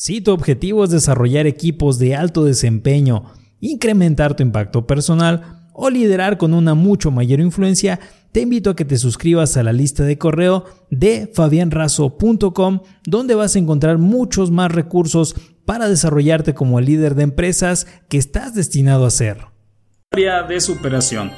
Si tu objetivo es desarrollar equipos de alto desempeño, incrementar tu impacto personal o liderar con una mucho mayor influencia, te invito a que te suscribas a la lista de correo de fabianrazo.com donde vas a encontrar muchos más recursos para desarrollarte como el líder de empresas que estás destinado a ser. Historia de superación.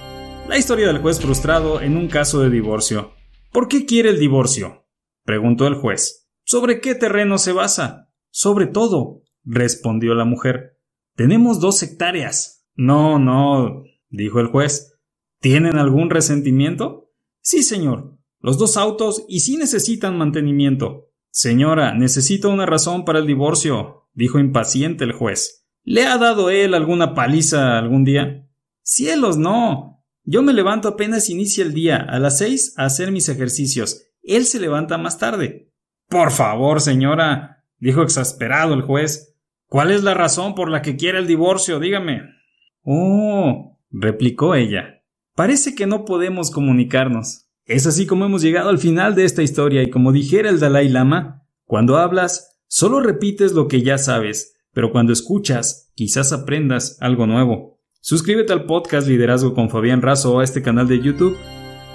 La historia del juez frustrado en un caso de divorcio. ¿Por qué quiere el divorcio? preguntó el juez. ¿Sobre qué terreno se basa? Sobre todo, respondió la mujer. Tenemos dos hectáreas. No, no, dijo el juez. ¿Tienen algún resentimiento? Sí, señor. Los dos autos y sí necesitan mantenimiento. Señora, necesito una razón para el divorcio, dijo impaciente el juez. ¿Le ha dado él alguna paliza algún día? Cielos, no. Yo me levanto apenas inicia el día, a las seis, a hacer mis ejercicios. Él se levanta más tarde. Por favor, señora, dijo exasperado el juez. ¿Cuál es la razón por la que quiere el divorcio? Dígame. Oh, replicó ella. Parece que no podemos comunicarnos. Es así como hemos llegado al final de esta historia y como dijera el Dalai Lama, cuando hablas, solo repites lo que ya sabes, pero cuando escuchas, quizás aprendas algo nuevo. Suscríbete al podcast Liderazgo con Fabián Razo a este canal de YouTube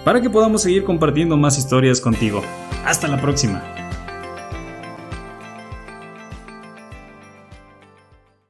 para que podamos seguir compartiendo más historias contigo. Hasta la próxima.